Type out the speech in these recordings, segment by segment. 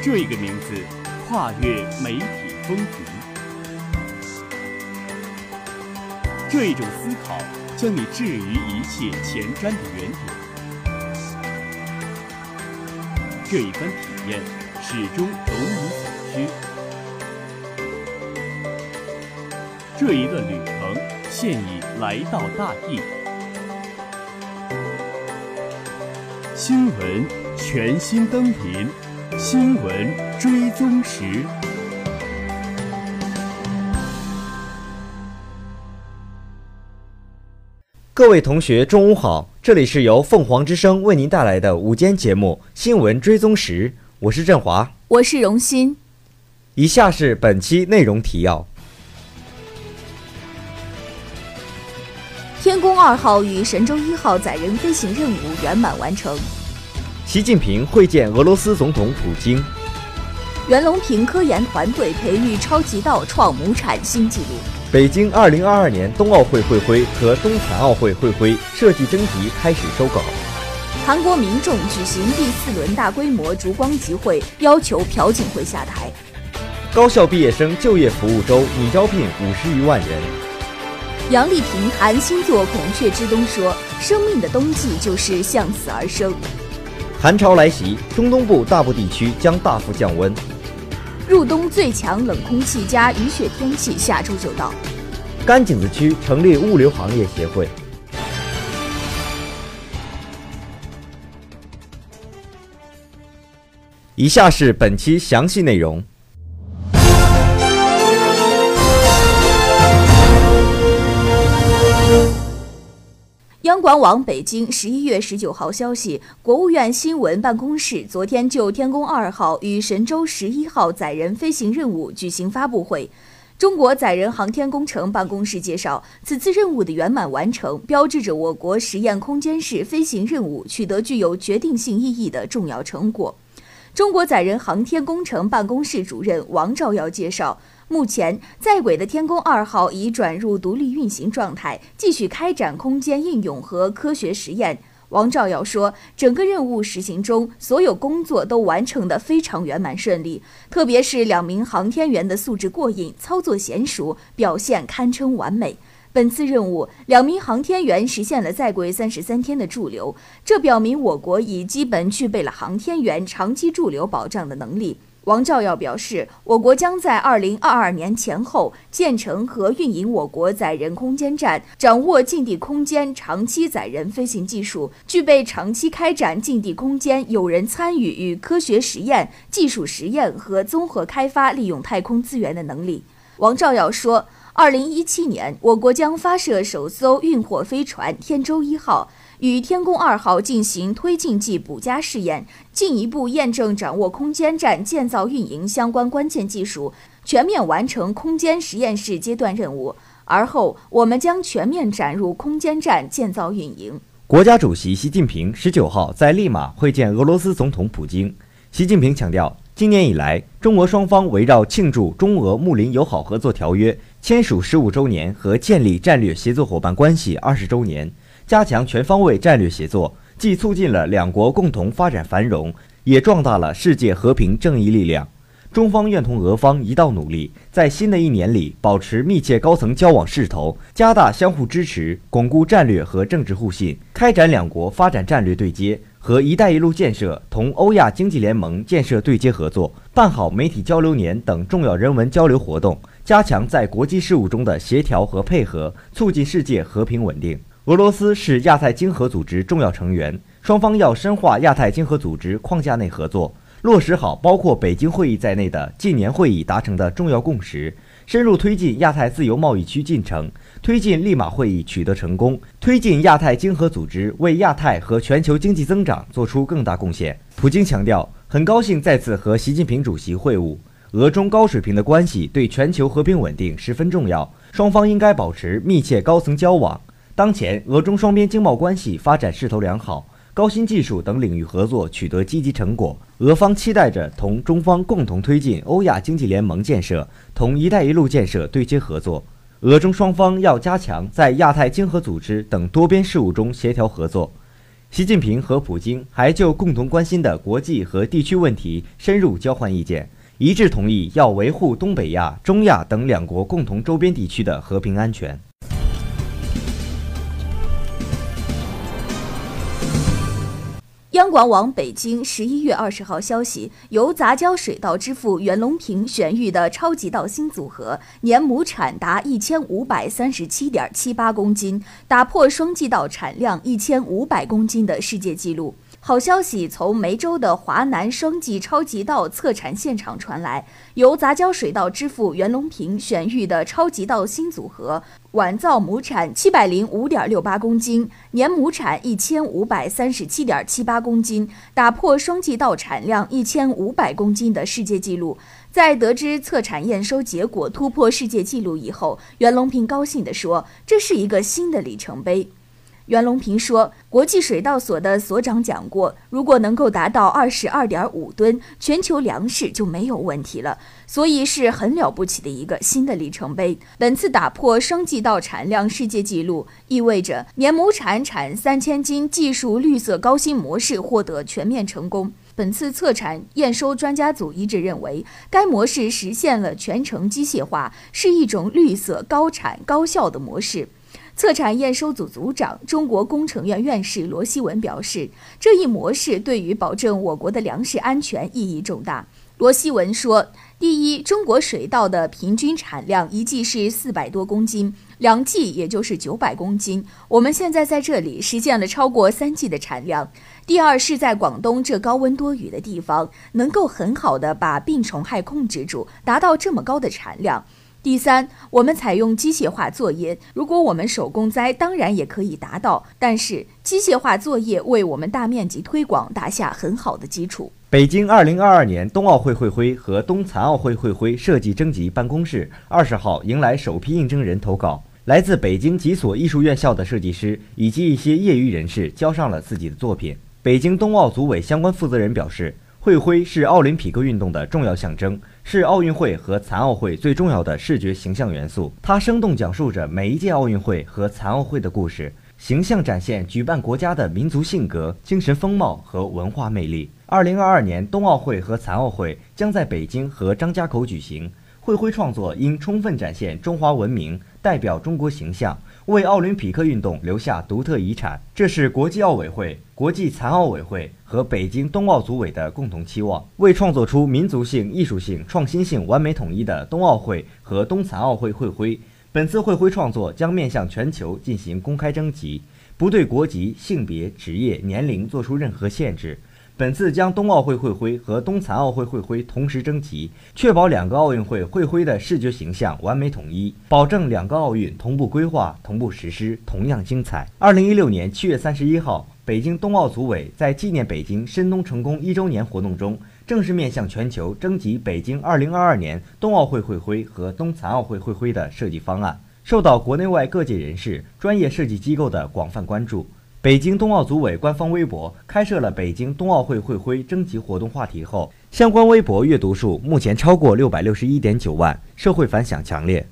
这个名字跨越媒体风云，这一种思考将你置于一切前瞻的原点，这一番体验始终如你所需。这一段旅程现已来到大地，新闻全新登临。新闻追踪时，各位同学，中午好！这里是由凤凰之声为您带来的午间节目《新闻追踪时》，我是振华，我是荣鑫。以下是本期内容提要：天宫二号与神舟一号载人飞行任务圆满完成。习近平会见俄罗斯总统普京。袁隆平科研团队培育超级稻创亩产新纪录。北京2022年冬奥会会徽和冬残奥会会徽设计征集开始收稿。韩国民众举行第四轮大规模烛光集会，要求朴槿惠下台。高校毕业生就业服务周拟招聘五十余万人。杨丽萍谈星座孔雀之冬说：“生命的冬季就是向死而生。”寒潮来袭，中东部大部地区将大幅降温。入冬最强冷空气加雨雪天气下周就到。甘井子区成立物流行业协会。以下是本期详细内容。央广网北京十一月十九号消息，国务院新闻办公室昨天就天宫二号与神舟十一号载人飞行任务举行发布会。中国载人航天工程办公室介绍，此次任务的圆满完成，标志着我国实验空间式飞行任务取得具有决定性意义的重要成果。中国载人航天工程办公室主任王兆耀介绍。目前在轨的天宫二号已转入独立运行状态，继续开展空间应用和科学实验。王兆尧说，整个任务实行中，所有工作都完成的非常圆满顺利，特别是两名航天员的素质过硬，操作娴熟，表现堪称完美。本次任务，两名航天员实现了在轨三十三天的驻留，这表明我国已基本具备了航天员长期驻留保障的能力。王兆耀表示，我国将在二零二二年前后建成和运营我国载人空间站，掌握近地空间长期载人飞行技术，具备长期开展近地空间有人参与与科学实验、技术实验和综合开发利用太空资源的能力。王兆耀说，二零一七年，我国将发射首艘运货飞船“天舟一号”。与天宫二号进行推进剂补加试验，进一步验证掌握空间站建造运营相关关键技术，全面完成空间实验室阶段任务。而后，我们将全面转入空间站建造运营。国家主席习近平十九号在利马会见俄罗斯总统普京。习近平强调，今年以来，中俄双方围绕庆祝中俄睦邻友好合作条约签署十五周年和建立战略协作伙伴关系二十周年。加强全方位战略协作，既促进了两国共同发展繁荣，也壮大了世界和平正义力量。中方愿同俄方一道努力，在新的一年里保持密切高层交往势头，加大相互支持，巩固战略和政治互信，开展两国发展战略对接和“一带一路”建设同欧亚经济联盟建设对接合作，办好媒体交流年等重要人文交流活动，加强在国际事务中的协调和配合，促进世界和平稳定。俄罗斯是亚太经合组织重要成员，双方要深化亚太经合组织框架内合作，落实好包括北京会议在内的近年会议达成的重要共识，深入推进亚太自由贸易区进程，推进利马会议取得成功，推进亚太经合组织为亚太和全球经济增长做出更大贡献。普京强调，很高兴再次和习近平主席会晤，俄中高水平的关系对全球和平稳定十分重要，双方应该保持密切高层交往。当前，俄中双边经贸关系发展势头良好，高新技术等领域合作取得积极成果。俄方期待着同中方共同推进欧亚经济联盟建设，同“一带一路”建设对接合作。俄中双方要加强在亚太经合组织等多边事务中协调合作。习近平和普京还就共同关心的国际和地区问题深入交换意见，一致同意要维护东北亚、中亚等两国共同周边地区的和平安全。央广网北京十一月二十号消息，由杂交水稻之父袁隆平选育的超级稻新组合，年亩产达一千五百三十七点七八公斤，打破双季稻产量一千五百公斤的世界纪录。好消息从梅州的华南双季超级稻测产现场传来，由杂交水稻之父袁隆平选育的超级稻新组合，晚造亩产七百零五点六八公斤，年亩产一千五百三十七点七八公斤，打破双季稻产量一千五百公斤的世界纪录。在得知测产验收结果突破世界纪录以后，袁隆平高兴地说：“这是一个新的里程碑。”袁隆平说：“国际水稻所的所长讲过，如果能够达到二十二点五吨，全球粮食就没有问题了。所以是很了不起的一个新的里程碑。本次打破双季稻产量世界纪录，意味着年亩产产三千斤技术绿色高新模式获得全面成功。本次测产验收专家组一致认为，该模式实现了全程机械化，是一种绿色、高产、高效的模式。”测产验收组组长、中国工程院院士罗希文表示，这一模式对于保证我国的粮食安全意义重大。罗希文说：“第一，中国水稻的平均产量一季是四百多公斤，两季也就是九百公斤。我们现在在这里实现了超过三季的产量。第二，是在广东这高温多雨的地方，能够很好的把病虫害控制住，达到这么高的产量。”第三，我们采用机械化作业。如果我们手工栽，当然也可以达到，但是机械化作业为我们大面积推广打下很好的基础。北京2022年冬奥会会徽和冬残奥会会徽设计征集办公室二十号迎来首批应征人投稿，来自北京几所艺术院校的设计师以及一些业余人士交上了自己的作品。北京冬奥组委相关负责人表示。会徽是奥林匹克运动的重要象征，是奥运会和残奥会最重要的视觉形象元素。它生动讲述着每一届奥运会和残奥会的故事，形象展现举办国家的民族性格、精神风貌和文化魅力。二零二二年冬奥会和残奥会将在北京和张家口举行。会徽创作应充分展现中华文明，代表中国形象。为奥林匹克运动留下独特遗产，这是国际奥委会、国际残奥委会和北京冬奥组委的共同期望。为创作出民族性、艺术性、创新性完美统一的冬奥会和冬残奥会会徽，本次会徽创作将面向全球进行公开征集，不对国籍、性别、职业、年龄作出任何限制。本次将冬奥会会徽和冬残奥会会徽同时征集，确保两个奥运会会徽的视觉形象完美统一，保证两个奥运同步规划、同步实施，同样精彩。二零一六年七月三十一号，北京冬奥组委在纪念北京申冬成功一周年活动中，正式面向全球征集北京二零二二年冬奥会会徽和冬残奥会会徽的设计方案，受到国内外各界人士、专业设计机构的广泛关注。北京冬奥组委官方微博开设了北京冬奥会会徽征集活动话题后，相关微博阅读数目前超过六百六十一点九万，社会反响强烈。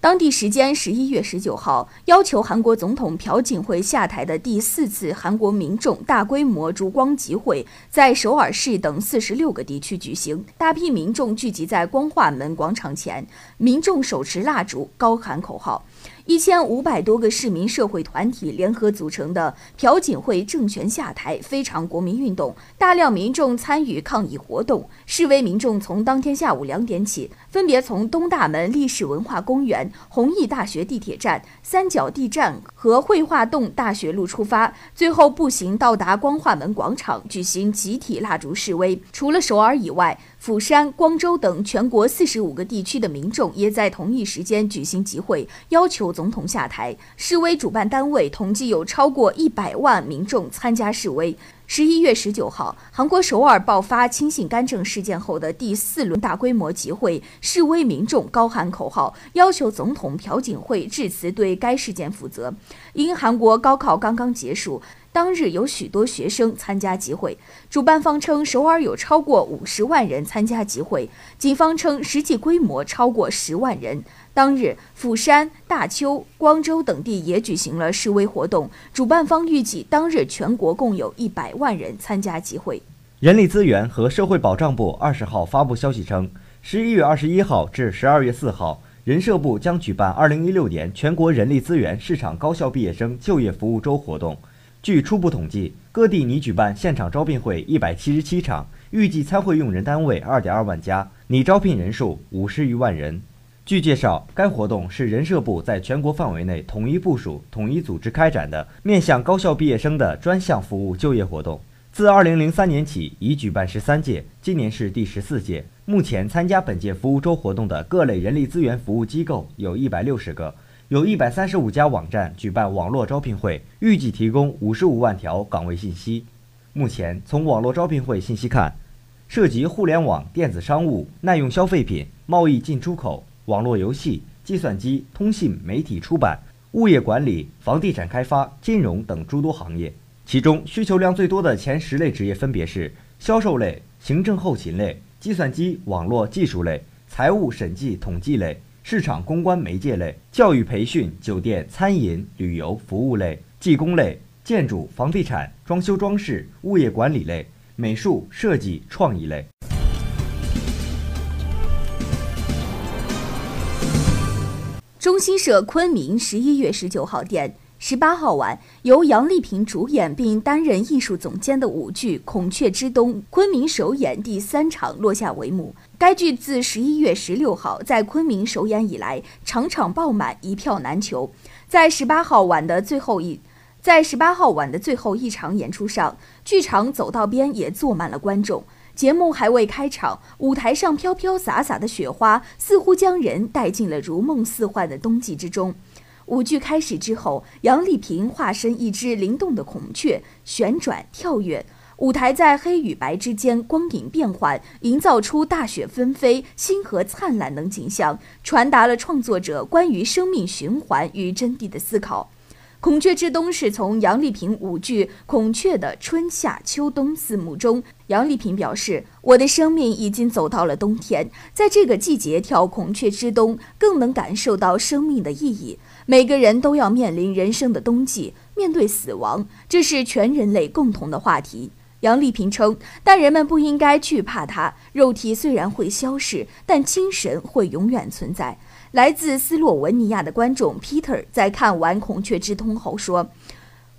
当地时间十一月十九号，要求韩国总统朴槿惠下台的第四次韩国民众大规模烛光集会，在首尔市等四十六个地区举行。大批民众聚集在光化门广场前，民众手持蜡烛，高喊口号。一千五百多个市民社会团体联合组成的朴槿惠政权下台非常国民运动，大量民众参与抗议活动。示威民众从当天下午两点起，分别从东大门历史文化公园、弘毅大学地铁站、三角地站和绘画洞大学路出发，最后步行到达光化门广场举行集体蜡烛示威。除了首尔以外，釜山、光州等全国四十五个地区的民众也在同一时间举行集会，要求总统下台。示威主办单位统计有超过一百万民众参加示威。十一月十九号，韩国首尔爆发亲信干政事件后的第四轮大规模集会，示威民众高喊口号，要求总统朴槿惠致辞对该事件负责。因韩国高考刚刚结束。当日有许多学生参加集会，主办方称首尔有超过五十万人参加集会，警方称实际规模超过十万人。当日，釜山、大邱、光州等地也举行了示威活动。主办方预计，当日全国共有一百万人参加集会。人力资源和社会保障部二十号发布消息称，十一月二十一号至十二月四号，人社部将举办二零一六年全国人力资源市场高校毕业生就业服务周活动。据初步统计，各地拟举办现场招聘会一百七十七场，预计参会用人单位二点二万家，拟招聘人数五十余万人。据介绍，该活动是人社部在全国范围内统一部署、统一组织开展的面向高校毕业生的专项服务就业活动。自2003年起，已举办十三届，今年是第十四届。目前参加本届服务周活动的各类人力资源服务机构有一百六十个，有一百三十五家网站举办网络招聘会，预计提供五十五万条岗位信息。目前从网络招聘会信息看，涉及互联网、电子商务、耐用消费品、贸易进出口。网络游戏、计算机、通信、媒体、出版、物业管理、房地产开发、金融等诸多行业，其中需求量最多的前十类职业分别是销售类、行政后勤类、计算机网络技术类、财务审计统计类、市场公关媒介类、教育培训、酒店餐饮旅游服务类、技工类、建筑房地产装修装饰、物业管理类、美术设计创意类。中新社昆明十一月十九号电，十八号晚，由杨丽萍主演并担任艺术总监的舞剧《孔雀之东》昆明首演第三场落下帷幕。该剧自十一月十六号在昆明首演以来，场场爆满，一票难求。在十八号晚的最后一，在十八号晚的最后一场演出上，剧场走道边也坐满了观众。节目还未开场，舞台上飘飘洒洒的雪花似乎将人带进了如梦似幻的冬季之中。舞剧开始之后，杨丽萍化身一只灵动的孔雀，旋转跳跃，舞台在黑与白之间光影变幻，营造出大雪纷飞、星河灿烂等景象，传达了创作者关于生命循环与真谛的思考。《孔雀之冬》是从杨丽萍舞剧《孔雀》的春夏秋冬四幕中，杨丽萍表示：“我的生命已经走到了冬天，在这个季节跳《孔雀之冬》，更能感受到生命的意义。每个人都要面临人生的冬季，面对死亡，这是全人类共同的话题。”杨丽萍称：“但人们不应该惧怕它，肉体虽然会消逝，但精神会永远存在。”来自斯洛文尼亚的观众 Peter 在看完《孔雀之通》后说：“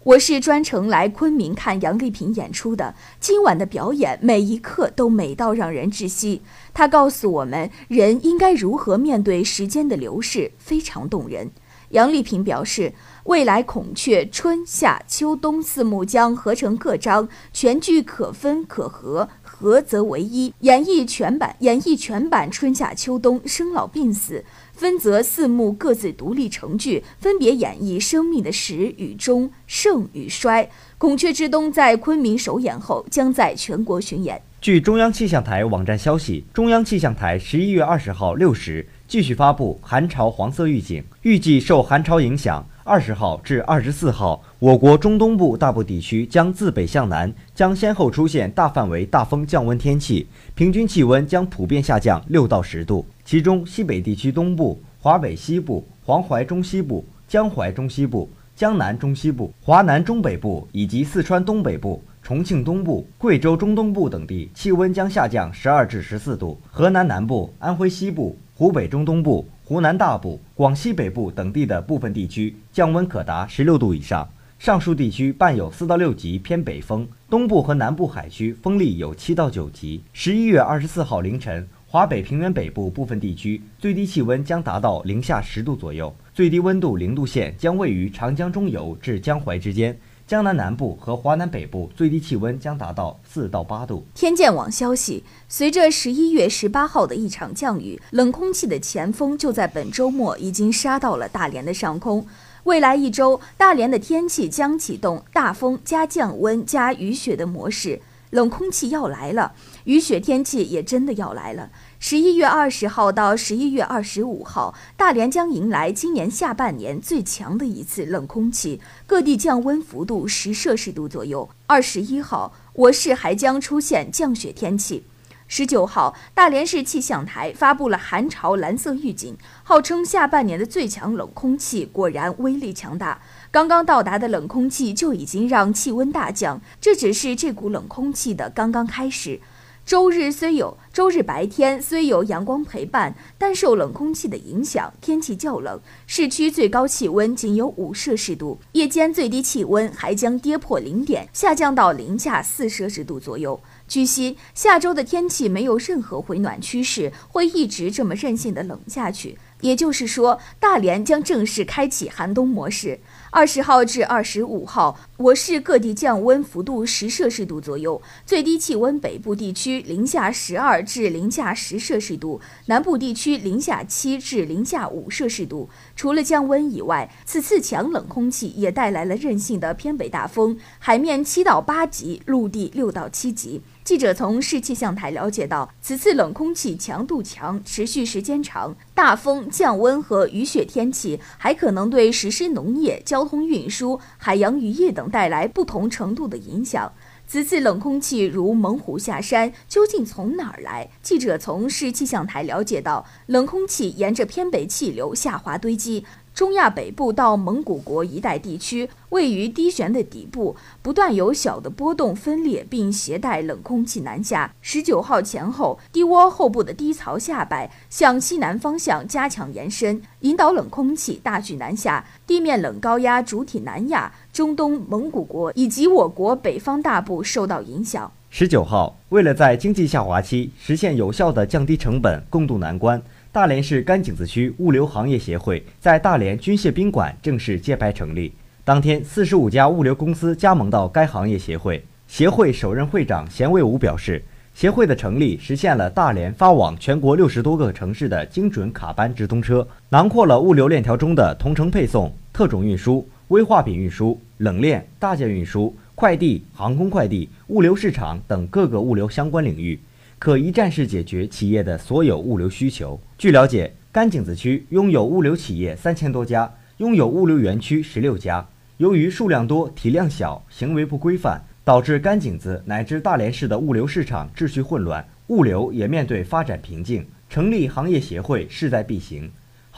我是专程来昆明看杨丽萍演出的。今晚的表演每一刻都美到让人窒息。他告诉我们人应该如何面对时间的流逝，非常动人。”杨丽萍表示，未来《孔雀》春夏秋冬四幕将合成各章，全剧可分可合，合则为一，演绎全版演绎全版春夏秋冬生老病死。分则四幕各自独立成剧，分别演绎生命的始与终、盛与衰。《孔雀之冬》在昆明首演后，将在全国巡演。据中央气象台网站消息，中央气象台十一月二十号六时继续发布寒潮黄色预警，预计受寒潮影响，二十号至二十四号，我国中东部大部地区将自北向南将先后出现大范围大风降温天气，平均气温将普遍下降六到十度。其中，西北地区东部、华北西部、黄淮中西部、江淮中西部、江南中西部、华南中北部以及四川东北部、重庆东部、贵州中东部等地气温将下降十二至十四度；河南南部、安徽西部、湖北中东部、湖南大部、广西北部等地的部分地区降温可达十六度以上。上述地区伴有四到六级偏北风，东部和南部海区风力有七到九级。十一月二十四号凌晨。华北平原北部部分地区最低气温将达到零下十度左右，最低温度零度线将位于长江中游至江淮之间。江南南部和华南北部最低气温将达到四到八度。天健网消息，随着十一月十八号的一场降雨，冷空气的前锋就在本周末已经杀到了大连的上空。未来一周，大连的天气将启动大风加降温加雨雪的模式。冷空气要来了，雨雪天气也真的要来了。十一月二十号到十一月二十五号，大连将迎来今年下半年最强的一次冷空气，各地降温幅度十摄氏度左右。二十一号，我市还将出现降雪天气。十九号，大连市气象台发布了寒潮蓝色预警，号称下半年的最强冷空气果然威力强大。刚刚到达的冷空气就已经让气温大降，这只是这股冷空气的刚刚开始。周日虽有周日白天虽有阳光陪伴，但受冷空气的影响，天气较冷。市区最高气温仅有五摄氏度，夜间最低气温还将跌破零点，下降到零下四摄氏度左右。据悉，下周的天气没有任何回暖趋势，会一直这么任性的冷下去。也就是说，大连将正式开启寒冬模式。二十号至二十五号，我市各地降温幅度十摄氏度左右，最低气温北部地区零下十二至零下十摄氏度，南部地区零下七至零下五摄氏度。除了降温以外，此次强冷空气也带来了任性的偏北大风，海面七到八级，陆地六到七级。记者从市气象台了解到，此次冷空气强度强，持续时间长，大风、降温和雨雪天气还可能对实施农业、交通运输、海洋渔业等带来不同程度的影响。此次冷空气如猛虎下山，究竟从哪儿来？记者从市气象台了解到，冷空气沿着偏北气流下滑堆积。中亚北部到蒙古国一带地区，位于低旋的底部，不断有小的波动分裂，并携带冷空气南下。十九号前后，低涡后部的低槽下摆向西南方向加强延伸，引导冷空气大举南下，地面冷高压主体南亚、中东、蒙古国以及我国北方大部受到影响。十九号，为了在经济下滑期实现有效的降低成本、共度难关。大连市甘井子区物流行业协会在大连军械宾馆正式揭牌成立。当天，四十五家物流公司加盟到该行业协会。协会首任会长咸卫武表示，协会的成立实现了大连发往全国六十多个城市的精准卡班直通车，囊括了物流链条中的同城配送、特种运输、危化品运输、冷链、大件运输、快递、航空快递、物流市场等各个物流相关领域。可一站式解决企业的所有物流需求。据了解，甘井子区拥有物流企业三千多家，拥有物流园区十六家。由于数量多、体量小、行为不规范，导致甘井子乃至大连市的物流市场秩序混乱，物流也面对发展瓶颈。成立行业协会势在必行。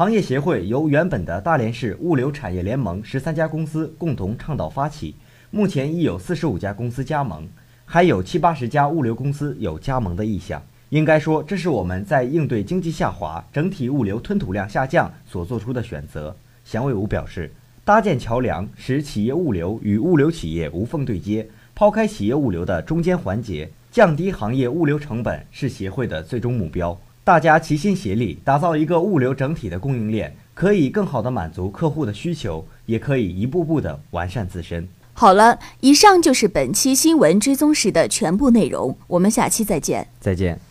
行业协会由原本的大连市物流产业联盟十三家公司共同倡导发起，目前已有四十五家公司加盟。还有七八十家物流公司有加盟的意向，应该说这是我们在应对经济下滑、整体物流吞吐量下降所做出的选择。祥伟武表示，搭建桥梁，使企业物流与物流企业无缝对接，抛开企业物流的中间环节，降低行业物流成本是协会的最终目标。大家齐心协力，打造一个物流整体的供应链，可以更好的满足客户的需求，也可以一步步的完善自身。好了，以上就是本期新闻追踪时的全部内容，我们下期再见。再见。